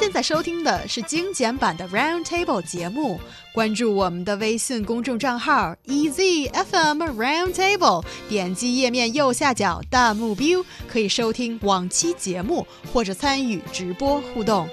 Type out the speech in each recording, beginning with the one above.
现在收听的是精简版的 Round Table 节目。关注我们的微信公众账号 EZFM Round Table，点击页面右下角弹幕 view，可以收听往期节目或者参与直播互动。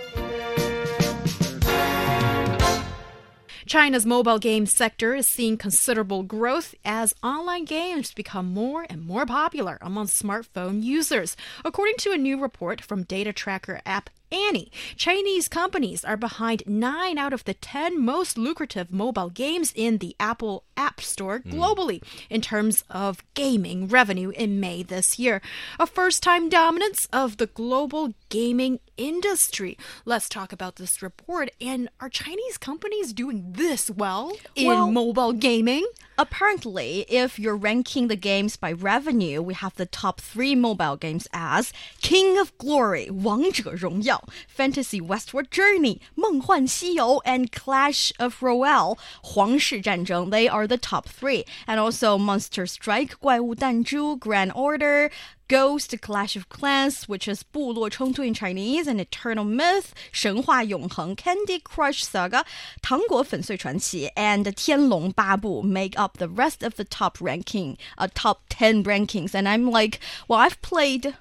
China's mobile game sector is seeing considerable growth as online games become more and more popular among smartphone users, according to a new report from data tracker app Annie. Chinese companies are behind nine out of the 10 most lucrative mobile games in the Apple App Store hmm. globally mm. in terms of gaming revenue in May this year. A first time dominance of the global gaming industry. Let's talk about this report. And are Chinese companies doing this well in well, mobile gaming? Apparently, if you're ranking the games by revenue, we have the top three mobile games as King of Glory, 王者荣耀, Fantasy Westward Journey, 梦幻西游, and Clash of Royale, 皇室战争. They are the top three. And also Monster Strike, 怪物弹珠, Grand Order, Ghost Clash of Clans, which is 部落冲突 in Chinese, and Eternal Myth, 神话永恒 Candy Crush Saga, 糖果粉碎传奇 and 天龙八部 make up the rest of the top ranking, uh, top 10 rankings. And I'm like, well, I've played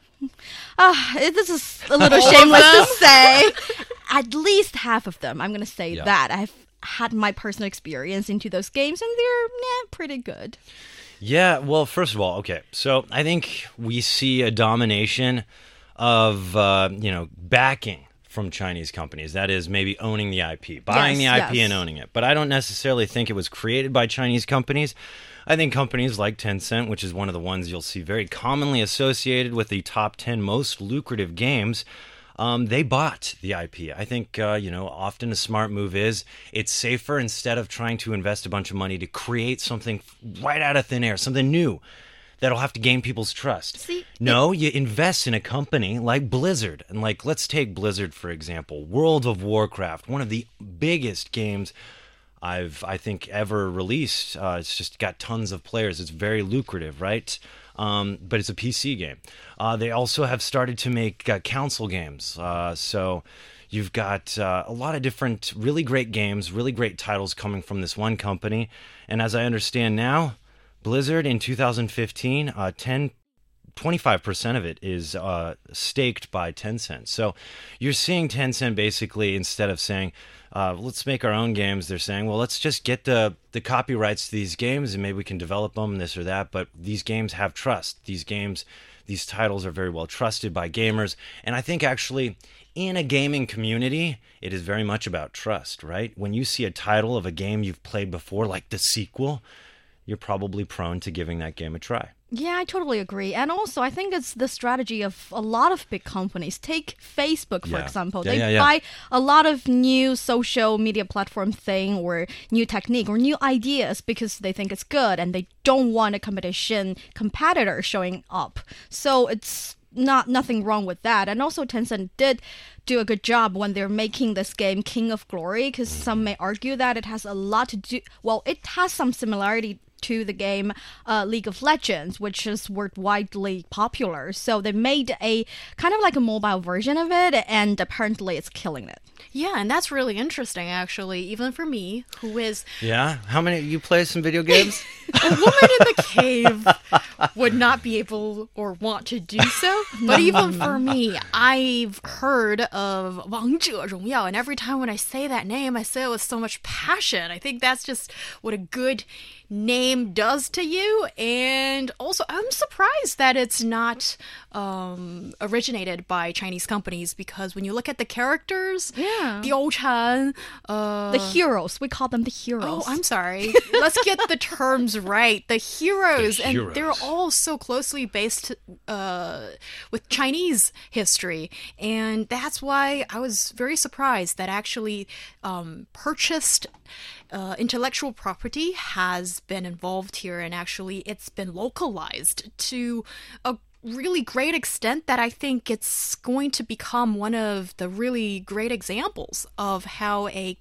Ah, uh, this is a little shameless to say. At least half of them. I'm going to say yeah. that. I've had my personal experience into those games, and they're yeah, pretty good. Yeah, well, first of all, okay, so I think we see a domination of uh, you know backing from Chinese companies. That is maybe owning the IP, buying yes, the IP yes. and owning it. But I don't necessarily think it was created by Chinese companies. I think companies like Tencent, which is one of the ones you'll see very commonly associated with the top 10 most lucrative games, um, they bought the IP. I think, uh, you know, often a smart move is it's safer instead of trying to invest a bunch of money to create something right out of thin air, something new that'll have to gain people's trust. See, no, you invest in a company like Blizzard. And like let's take Blizzard for example. World of Warcraft, one of the biggest games I've I think ever released. Uh, it's just got tons of players. It's very lucrative, right? Um, but it's a PC game. Uh, they also have started to make uh, console games. Uh, so you've got uh, a lot of different, really great games, really great titles coming from this one company. And as I understand now, Blizzard in 2015, uh, 10 25% of it is uh, staked by Tencent. So you're seeing Tencent basically, instead of saying, uh, let's make our own games. They're saying, well, let's just get the the copyrights to these games and maybe we can develop them, this or that. But these games have trust. These games, these titles are very well trusted by gamers, and I think actually. In a gaming community, it is very much about trust, right? When you see a title of a game you've played before, like the sequel, you're probably prone to giving that game a try. Yeah, I totally agree. And also, I think it's the strategy of a lot of big companies. Take Facebook, for yeah. example. Yeah, they yeah, buy a lot of new social media platform thing or new technique or new ideas because they think it's good and they don't want a competition competitor showing up. So it's not nothing wrong with that. And also Tencent did do a good job when they're making this game King of Glory because some mm-hmm. may argue that it has a lot to do well, it has some similarity to the game uh, League of Legends, which is widely popular. So they made a kind of like a mobile version of it, and apparently it's killing it. Yeah, and that's really interesting, actually, even for me, who is. Yeah? How many. You play some video games? a woman in the cave would not be able or want to do so. But even for me, I've heard of 王者荣耀, and every time when I say that name, I say it with so much passion. I think that's just what a good name does to you. And also, I'm surprised that it's not um, originated by Chinese companies because when you look at the characters, yeah, the old Chan, uh, the heroes, we call them the heroes. Oh, I'm sorry. Let's get the terms right. The heroes, the and heroes. they're all so closely based uh, with Chinese history, and that's why I was very surprised that actually um, purchased uh, intellectual property has been involved here, and actually it's been localized to a really great extent that I think it's going to become one of the really great examples of how a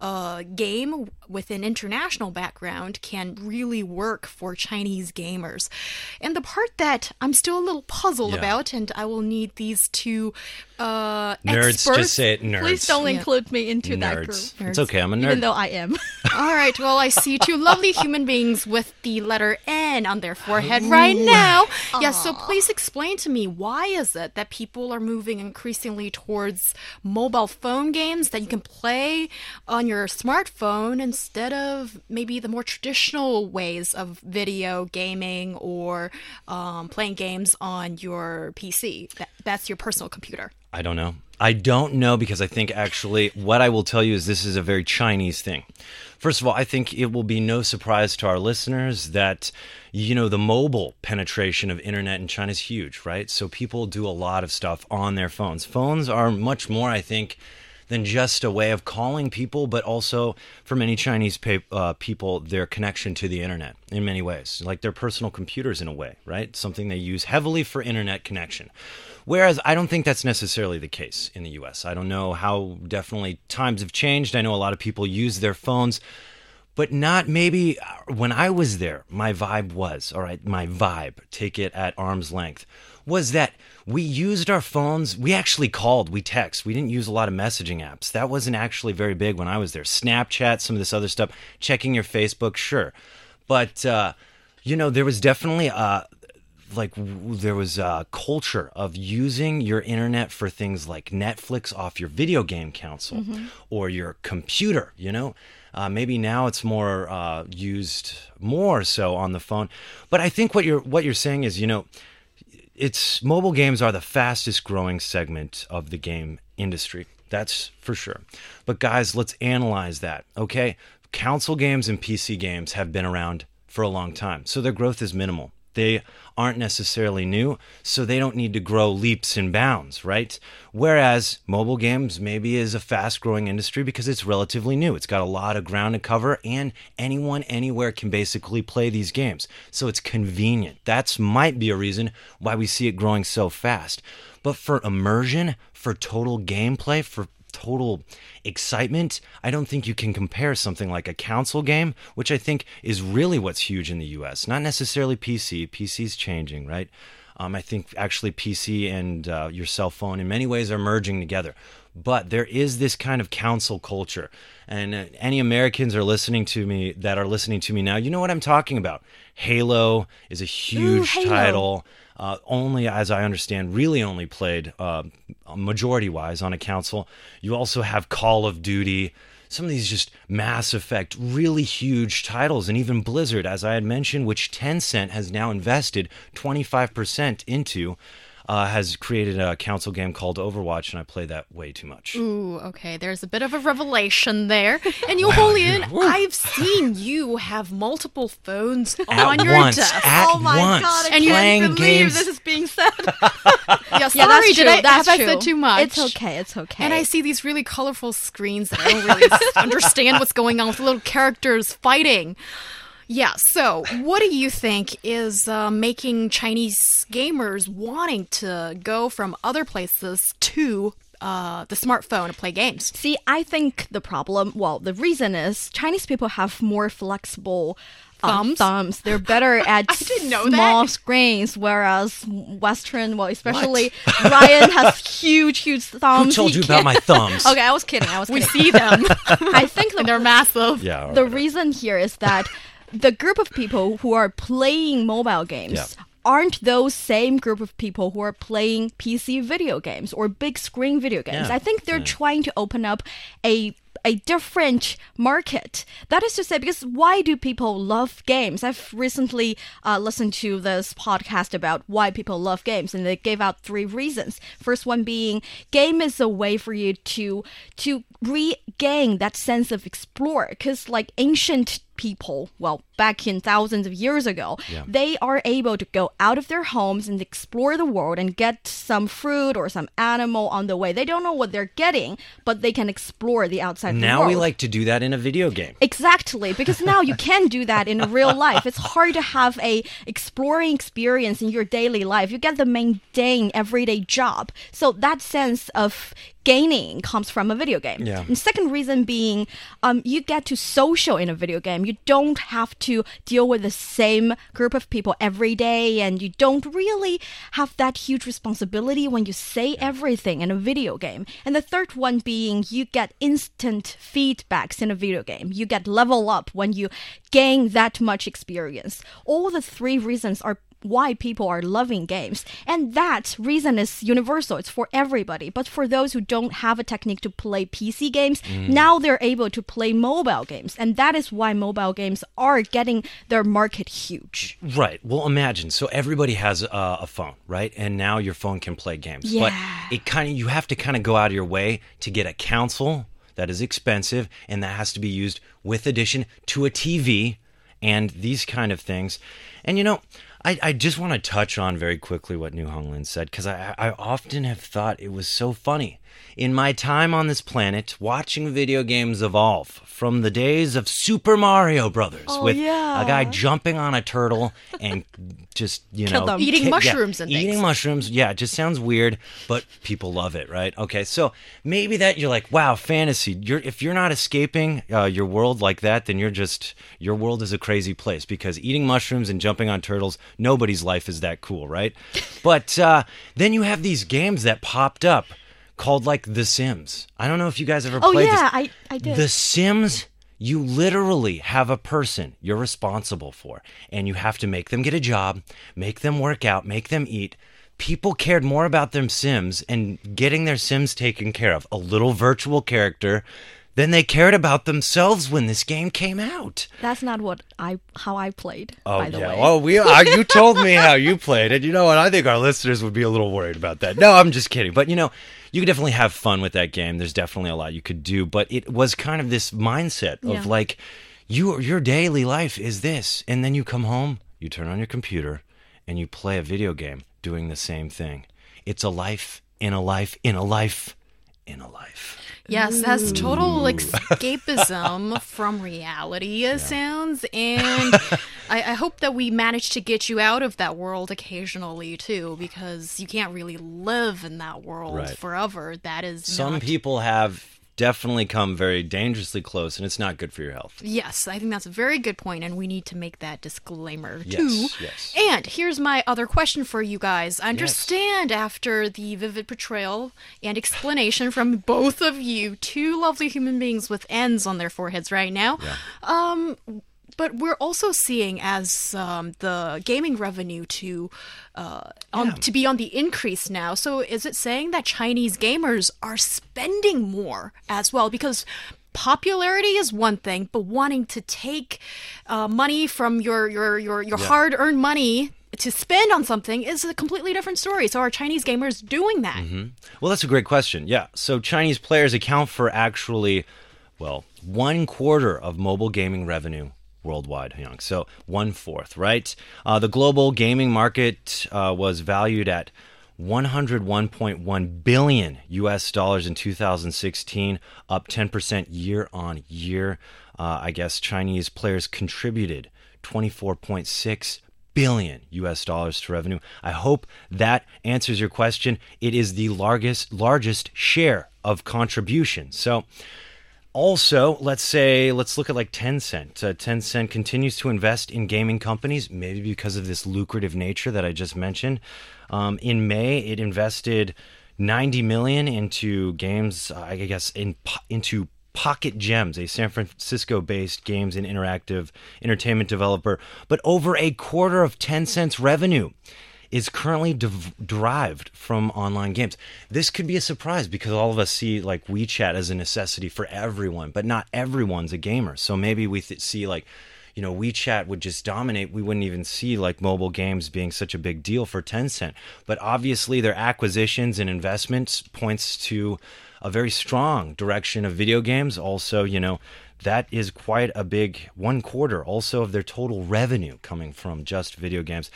uh, game with an international background can really work for Chinese gamers. And the part that I'm still a little puzzled yeah. about, and I will need these two uh, Nerds, experts. just say it. Nerds. Please don't Yeah. include me into that group. Nerds. It's okay. I'm a nerd. Even though I am. All right. Well, I see two lovely human beings with the letter N on their forehead right now. Yes. so please explain to me why is it that people are moving increasingly towards mobile phone games that you can play on your smartphone instead of maybe the more traditional ways of video gaming or um, playing games on your PC. That, that's your personal computer. I don't know. I don't know because I think actually what I will tell you is this is a very Chinese thing. First of all, I think it will be no surprise to our listeners that you know the mobile penetration of internet in China is huge, right? So people do a lot of stuff on their phones. Phones are much more, I think, than just a way of calling people, but also for many Chinese uh, people, their connection to the internet in many ways, like their personal computers in a way, right? Something they use heavily for internet connection. Whereas I don't think that's necessarily the case in the US. I don't know how definitely times have changed. I know a lot of people use their phones, but not maybe uh, when I was there. My vibe was, all right, my vibe, take it at arm's length, was that we used our phones. We actually called, we text. We didn't use a lot of messaging apps. That wasn't actually very big when I was there. Snapchat, some of this other stuff, checking your Facebook, sure. But, uh, you know, there was definitely uh, like there was a culture of using your internet for things like Netflix off your video game console or your computer. You know, uh, maybe now it's more uh, used more so on the phone. But I think what you're what you're saying is, you know, it's mobile games are the fastest growing segment of the game industry. That's for sure. But guys, let's analyze that. Okay, console games and PC games have been around for a long time, so their growth is minimal. They aren't necessarily new, so they don't need to grow leaps and bounds, right? Whereas mobile games maybe is a fast growing industry because it's relatively new. It's got a lot of ground to cover, and anyone anywhere can basically play these games. So it's convenient. That's might be a reason why we see it growing so fast. But for immersion, for total gameplay, for total excitement, I don't think you can compare something like a console game, which I think is really what's huge in the US. Not necessarily PC. PC's changing, right? Um, I think actually PC and uh, your cell phone in many ways are merging together. But there is this kind of console culture. And uh, any Americans are listening to me that are listening to me now, you know what I'm talking about. Halo is a huge Halo. title uh, only, as I understand, really only played uh, majority wise on a console. You also have Call of Duty, some of these just Mass Effect, really huge titles, and even Blizzard, as I had mentioned, which Tencent has now invested 25% into. Uh, has created a console game called Overwatch, and I play that way too much. Ooh, okay. There's a bit of a revelation there. And Yu Holian, I've seen you have multiple phones At on your once, desk. at oh my once, god, I And you- playing can't believe games. this is being said. yeah, sorry, yeah, that's did true. I, that's have true. I said too much? It's okay. It's okay. And I see these really colorful screens that I don't really understand what's going on with little characters fighting. Yeah, so what do you think is uh, making Chinese gamers wanting to go from other places to uh, the smartphone to play games? See, I think the problem, well, the reason is Chinese people have more flexible uh, Thumbs? thumbs. They're better at I didn't know small that. screens, whereas Western, well, especially Ryan has huge, huge thumbs. Who told He you about can't- my thumbs? Okay, I was kidding. I was We see them, I think the they're massive. Yeah. all the right. reason here is that the group of people who are playing mobile games Yeah. aren't those same group of people who are playing PC video games or big screen video games. Yeah. I think they're trying to open up a a different market. That is to say, because why do people love games? I've recently uh, listened to this podcast about why people love games, and they gave out three reasons. First one being, game is a way for you to to regain that sense of explore, because like ancient people, well, back in thousands of years ago, Yeah. they are able to go out of their homes and explore the world and get some fruit or some animal on the way. They don't know what they're getting, but they can explore the outside Now world. we like to do that in a video game. Exactly, because now you can do that in real life. It's hard to have a exploring experience in your daily life. You get the mundane everyday job. So that sense of gaining comes from a video game. Yeah. And second reason being, um, you get to social in a video game. You don't have to deal with the same group of people every day, and you don't really have that huge responsibility when you say everything in a video game. And the third one being, you get instant feedbacks in a video game. You get level up when you gain that much experience. All the three reasons are why people are loving games. And that reason is universal. It's for everybody. But for those who don't have a technique to play PC games, mm. now they're able to play mobile games. And that is why mobile games are getting their market huge. Right. Well, imagine. So everybody has a, a phone, right? And now your phone can play games. Yeah. But it kind of you have to kind of go out of your way to get a console that is expensive and that has to be used with addition to a TV and these kind of things. And you know, I, I just want to touch on very quickly what New Honglin said because I, I often have thought it was so funny. In my time on this planet, watching video games evolve from the days of Super Mario Brothers Oh, with yeah. a guy jumping on a turtle and just you know them. Eating ki- yeah, mushrooms and eating things. mushrooms. Yeah, it just sounds weird, but people love it, right? Okay, so maybe that you're like, wow, fantasy. You're if you're not escaping uh, your world like that, then you're just your world is a crazy place because eating mushrooms and jumping on turtles, nobody's life is that cool, right? but uh, then you have these games that popped up called like The Sims. I don't know if you guys ever Oh, played this. yeah, I, I did. The Sims, you literally have a person you're responsible for, and you have to make them get a job, make them work out, make them eat. People cared more about their Sims and getting their Sims taken care of, a little virtual character, than they cared about themselves when this game came out. That's not what I how I played, Oh by the yeah. way. Oh, we. Uh, you told me how you played, and you know what? I think our listeners would be a little worried about that. No, I'm just kidding. But you know, you could definitely have fun with that game. There's definitely a lot you could do, but it was kind of this mindset of Yeah. like, you your daily life is this, and then you come home, you turn on your computer, and you play a video game doing the same thing. It's a life in a life in a life in a life. Yes, that's total escapism from reality, it sounds. And I, I hope that we manage to get you out of that world occasionally, too, because you can't really live in that world Right. forever. That is Some not- people have definitely come very dangerously close, and it's not good for your health. Yes, I think that's a very good point, and we need to make that disclaimer Yes, too. yes. And here's my other question for you guys. I understand after the vivid portrayal and explanation from both of you, two lovely human beings with N's on their foreheads right now. Yeah. Um, but we're also seeing as um, the gaming revenue to uh, on, to be on the increase now. So is it saying that Chinese gamers are spending more as well? Because popularity is one thing, but wanting to take uh, money from your your your, your hard earned money to spend on something is a completely different story. So are Chinese gamers doing that? Well, that's a great question. Yeah. So Chinese players account for actually, well, one quarter of mobile gaming revenue worldwide, Young. So one fourth, right? Uh, the global gaming market uh, was valued at 101.1 billion US dollars in 2016, up 10% year on year. Uh, I guess Chinese players contributed 24.6 billion US dollars to revenue. I hope that answers your question. It is the largest largest share of contribution. So also, let's say, let's look at like Tencent. Uh, Tencent continues to invest in gaming companies, maybe because of this lucrative nature that I just mentioned. Um, in May, it invested 90 million into games, I guess, in into Pocket Gems, a San Francisco-based games and interactive entertainment developer. But over a quarter of Tencent's revenue is currently derived from online games. This could be a surprise because all of us see like WeChat as a necessity for everyone, but not everyone's a gamer. So maybe we th- see like you know WeChat would just dominate. We wouldn't even see like mobile games being such a big deal for Tencent. But obviously their acquisitions and investments points to a very strong direction of video games. Also, you know, that is quite a big one quarter also of their total revenue coming from just video games.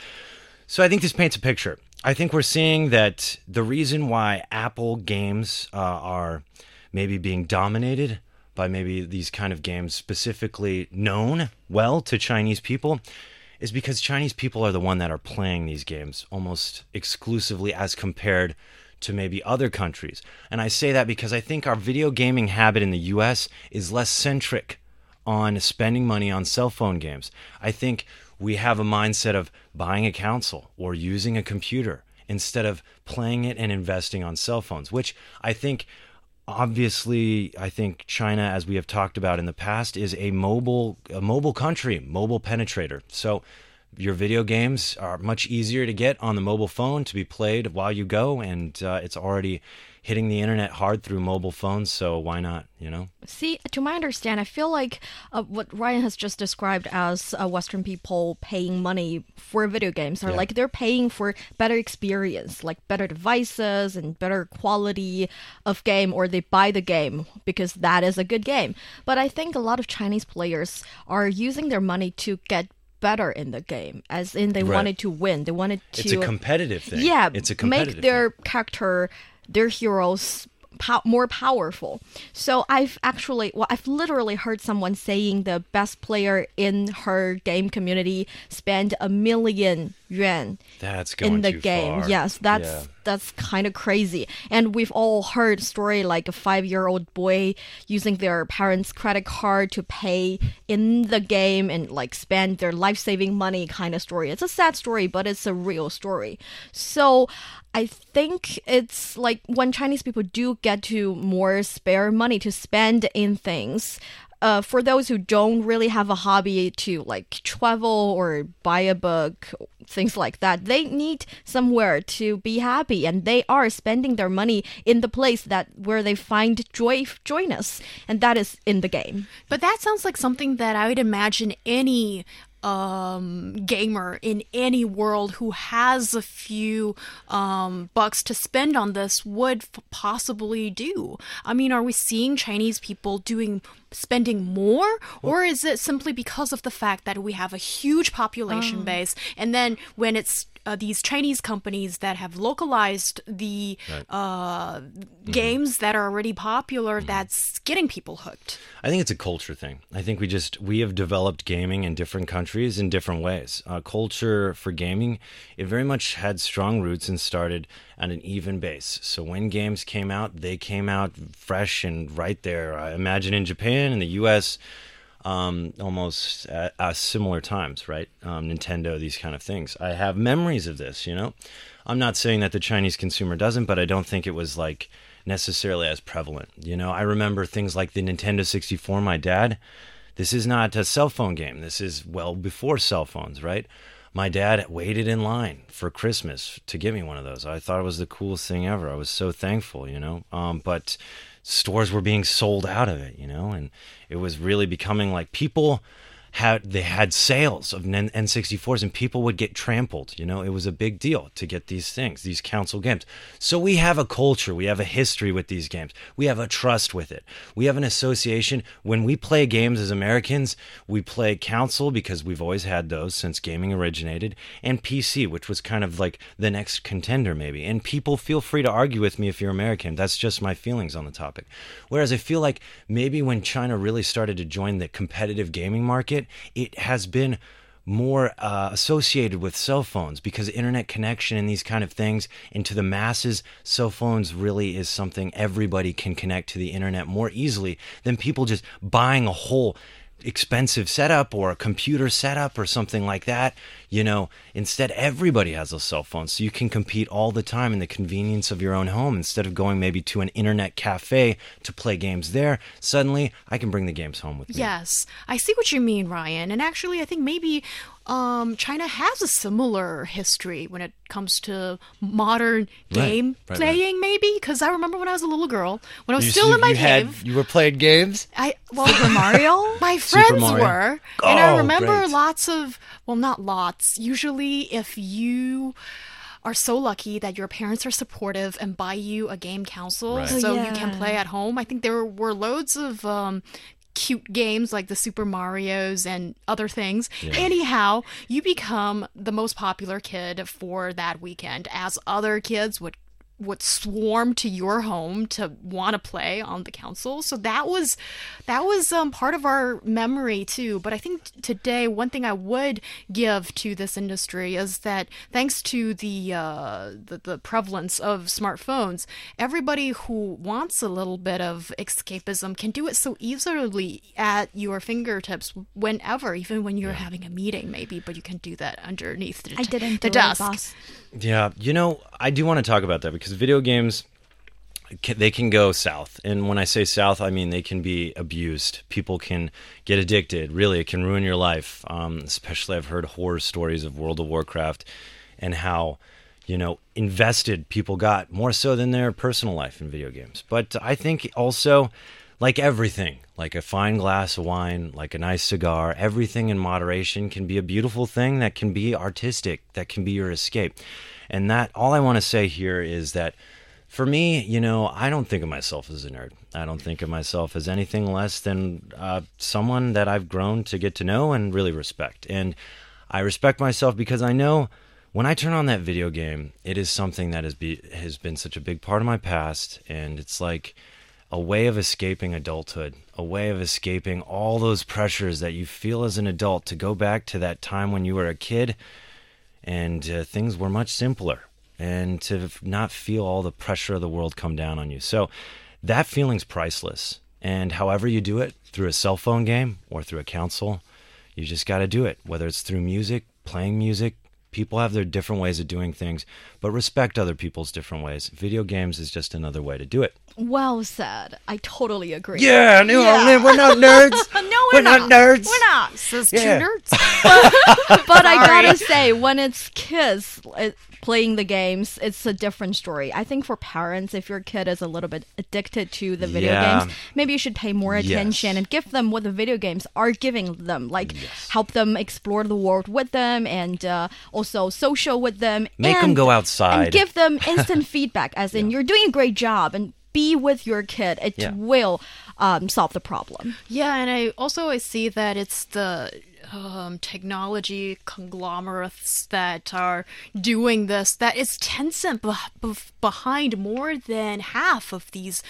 So I think this paints a picture. I think we're seeing that the reason why Apple games uh, are maybe being dominated by maybe these kind of games specifically known well to Chinese people is because Chinese people are the one that are playing these games almost exclusively as compared to maybe other countries. And I say that because I think our video gaming habit in the US is less centric on spending money on cell phone games. I think we have a mindset of buying a console or using a computer instead of playing it and investing on cell phones, which I think obviously I think China as we have talked about in the past is a mobile a mobile country, mobile penetrator. So your video games are much easier to get on the mobile phone to be played while you go and uh, it's already hitting the internet hard through mobile phones, so why not, you know? See, to my understand, I feel like uh, what Ryan has just described as uh, Western people paying money for video games are Yeah. like they're paying for better experience, like better devices and better quality of game, or they buy the game because that is a good game. But I think a lot of Chinese players are using their money to get better in the game, as in they Right. wanted to win. They wanted to It's a competitive thing. yeah, it's a competitive make their thing. character, their heroes. More powerful. So I've actually, well, I've literally heard someone saying the best player in her game community spent a million yuan That's going in the game. far. Yes, that's Yeah. that's kind of crazy. And we've all heard story like a five-year-old boy using their parents' credit card to pay in the game and like spend their life-saving money kind of story. It's a sad story, but it's a real story. So I think it's like when Chinese people do get to more spare money to spend in things. Uh, for those who don't really have a hobby to like travel or buy a book, things like that, they need somewhere to be happy, and they are spending their money in the place that where they find joy, joyness, and that is in the game. But that sounds like something that I would imagine any um, gamer in any world who has a few um, bucks to spend on this would possibly do. I mean, are we seeing Chinese people doing spending more, or is it simply because of the fact that we have a huge population base, and then when it's uh, these Chinese companies that have localized the uh, games that are already popular, that's getting people hooked. I think it's a culture thing. I think we just we have developed gaming in different countries in different ways. Uh, culture for gaming, it very much had strong roots and started at an even base. So when games came out, they came out fresh and right there. I imagine in Japan and the U.S. Um, almost at, at similar times, right? Um, Nintendo, these kind of things. I have memories of this. You know, I'm not saying that the Chinese consumer doesn't, but I don't think it was like necessarily as prevalent. You know, I remember things like the Nintendo 64. My dad, this is not a cell phone game. This is well before cell phones, right? My dad waited in line for Christmas to get me one of those. I thought it was the coolest thing ever. I was so thankful, you know. Um, but stores were being sold out of it, you know, and it was really becoming like people had they had sales of N- N64s and people would get trampled. You know, it was a big deal to get these things, these console games. So we have a culture, we have a history with these games, we have a trust with it, we have an association. When we play games as Americans, we play console because we've always had those since gaming originated, and PC, which was kind of like the next contender, maybe. And people feel free to argue with me if you're American. That's just my feelings on the topic. Whereas I feel like maybe when China really started to join the competitive gaming market, it has been more uh, associated with cell phones because internet connection and these kind of things and to the masses cell phones really is something everybody can connect to the internet more easily than people just buying a whole expensive setup or a computer setup or something like that you know instead everybody has a cell phone so you can compete all the time in the convenience of your own home instead of going maybe to an internet cafe to play games there suddenly i can bring the games home with me Yes, I see what you mean, Ryan. And actually, I think maybe um, China has a similar history when it comes to modern game right, right. playing, maybe. Because I remember when I was a little girl, when I was You- still you- in my you had- cave. you were playing games I well, Super Mario? my friends Mario. were, and I Oh, remember great. lots of well, not lots. Usually, if you are so lucky that your parents are supportive and buy you a game console Right. so Oh, you can play at home. I think there were loads of um, cute games like the Super Mario's and other things. Anyhow, you become the most popular kid for that weekend as other kids would would swarm to your home to want to play on the console. So that was that was um, part of our memory too. But I think today one thing I would give to this industry is that thanks to the uh, the, the prevalence of smartphones, everybody who wants a little bit of escapism can do it so easily at your fingertips whenever, even when you're having a meeting, maybe. But you can do that underneath the, I didn't the do it, desk. boss. Yeah, you know, I do want to talk about that because video games they can go south. And when I say south, I mean they can be abused. People can get addicted. Really, it can ruin your life. Um, especially, I've heard horror stories of World of Warcraft and how, you know, invested people got more so than their personal life in video games. But I think also, like everything, like a fine glass of wine, like a nice cigar, everything in moderation can be a beautiful thing that can be artistic, that can be your escape. And that, all I want to say here is that for me, you know, I don't think of myself as a nerd. I don't think of myself as anything less than uh, someone that I've grown to get to know and really respect. And I respect myself because I know when I turn on that video game, it is something that has, be, has been such a big part of my past. And it's like a way of escaping adulthood, a way of escaping all those pressures that you feel as an adult to go back to that time when you were a kid and uh, things were much simpler and to not feel all the pressure of the world come down on you. So that feeling's priceless. And however you do it, through a cell phone game or through a console, you just got to do it. Whether it's through music, playing music, people have their different ways of doing things, but respect other people's different ways. Video games is just another way to do it. Well said. I totally agree. Yeah, no, Yeah. we're not nerds. No, we're, not nerds. We're not. Says Yeah. two nerds. but I gotta say, when it's kids uh, playing the games, it's a different story. I think for parents, if your kid is a little bit addicted to the video Yeah. games, maybe you should pay more Yes. attention and give them what the video games are giving them, like help them explore the world with them and uh, also social with them. Make and- go outside. and give them instant feedback, as in you're doing a great job and. Be with your kid. It Yeah. will um, solve the problem. Yeah, and I also I see that it's the um, technology conglomerates that are doing this. That is Tencent beh- beh- behind more than half of these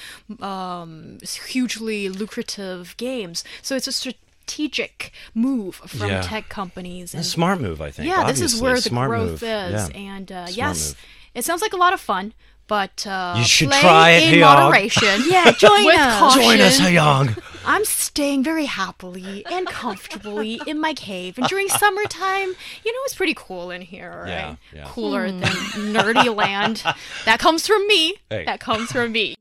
um, hugely lucrative games. So it's a strategic move from Yeah. tech companies. A smart move, I think. yeah, this is obviously. where the Smart growth move. is. Yeah. And uh, yes, move. it sounds like a lot of fun. But uh, You should play try it, in Hyog. moderation. Yeah, join with us. caution. Join us, Young. I'm staying very happily and comfortably in my cave. And during summertime, you know, it's pretty cool in here, right? Yeah, yeah. Cooler hmm. than nerdy land. That comes from me. Hey. That comes from me.